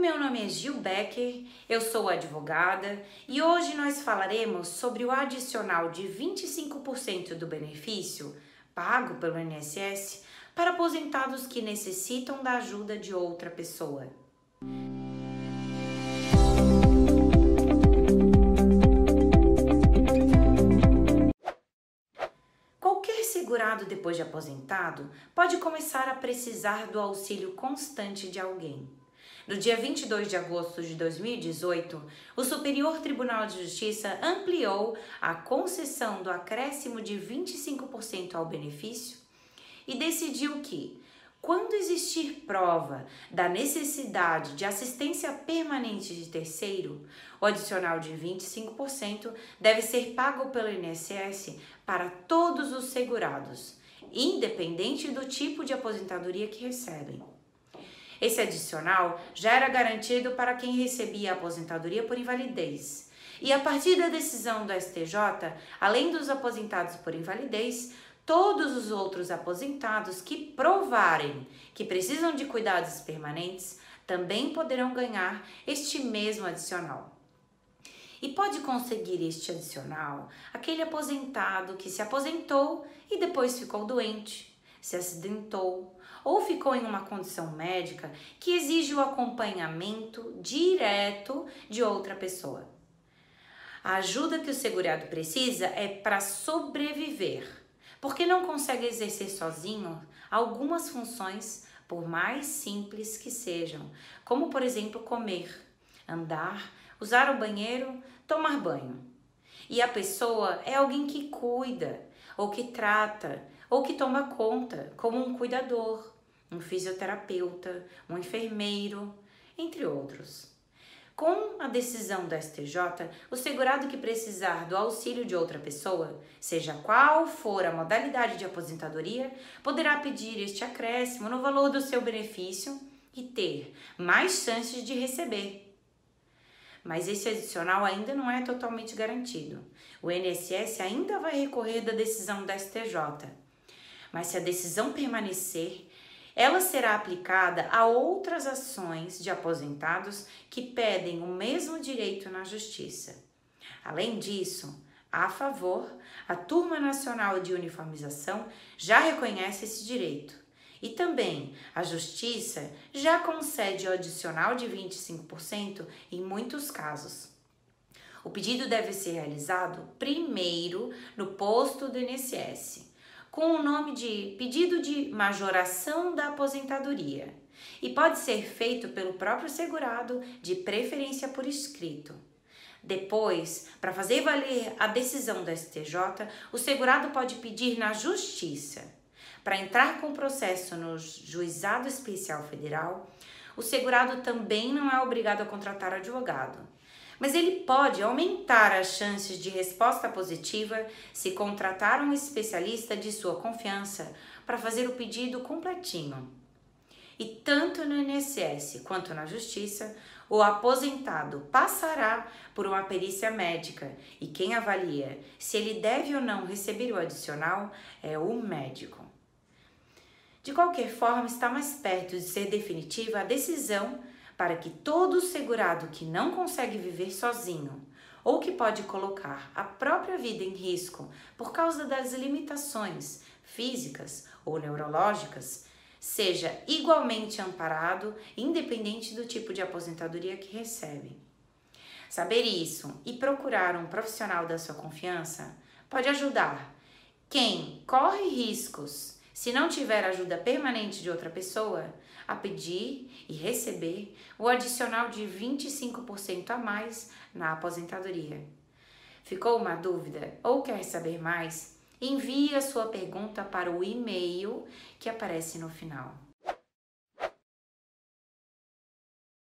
meu nome é Gil Becker, eu sou advogada e hoje nós falaremos sobre o adicional de 25% do benefício pago pelo INSS para aposentados que necessitam da ajuda de outra pessoa. Qualquer segurado depois de aposentado pode começar a precisar do auxílio constante de alguém. No dia 22 de agosto de 2018, o Superior Tribunal de Justiça ampliou a concessão do acréscimo de 25% ao benefício e decidiu que, quando existir prova da necessidade de assistência permanente de terceiro, o adicional de 25% deve ser pago pelo INSS para todos os segurados, independente do tipo de aposentadoria que recebem. Esse adicional já era garantido para quem recebia a aposentadoria por invalidez. E a partir da decisão do STJ, além dos aposentados por invalidez, todos os outros aposentados que provarem que precisam de cuidados permanentes também poderão ganhar este mesmo adicional. E pode conseguir este adicional aquele aposentado que se aposentou e depois ficou doente, se acidentou ou ficou em uma condição médica que exige o acompanhamento direto de outra pessoa. A ajuda que o segurado precisa é para sobreviver, porque não consegue exercer sozinho algumas funções, por mais simples que sejam, como por exemplo comer, andar, usar o banheiro, tomar banho. E a pessoa é alguém que cuida, ou que trata, ou que toma conta, como um cuidador, um fisioterapeuta, um enfermeiro, entre outros. Com a decisão do STJ, o segurado que precisar do auxílio de outra pessoa, seja qual for a modalidade de aposentadoria, poderá pedir este acréscimo no valor do seu benefício e ter mais chances de receber. Mas esse adicional ainda não é totalmente garantido. O INSS ainda vai recorrer da decisão da STJ. Mas se a decisão permanecer, ela será aplicada a outras ações de aposentados que pedem o mesmo direito na Justiça. Além disso, a favor, a Turma Nacional de Uniformização já reconhece esse direito. E também a Justiça já concede o adicional de 25% em muitos casos. O pedido deve ser realizado primeiro no posto do INSS com o nome de pedido de majoração da aposentadoria e pode ser feito pelo próprio segurado, de preferência por escrito. Depois, para fazer valer a decisão do STJ, o segurado pode pedir na Justiça. Para entrar com o processo no Juizado Especial Federal, o segurado também não é obrigado a contratar advogado mas ele pode aumentar as chances de resposta positiva se contratar um especialista de sua confiança para fazer o pedido completinho. E tanto no INSS quanto na Justiça, o aposentado passará por uma perícia médica e quem avalia se ele deve ou não receber o adicional é o médico. De qualquer forma, está mais perto de ser definitiva a decisão para que todo segurado que não consegue viver sozinho ou que pode colocar a própria vida em risco por causa das limitações físicas ou neurológicas seja igualmente amparado, independente do tipo de aposentadoria que recebe. Saber isso e procurar um profissional da sua confiança pode ajudar quem corre riscos se não tiver ajuda permanente de outra pessoa a pedir e receber o adicional de 25% a mais na aposentadoria. Ficou uma dúvida ou quer saber mais? Envie a sua pergunta para o e-mail que aparece no final.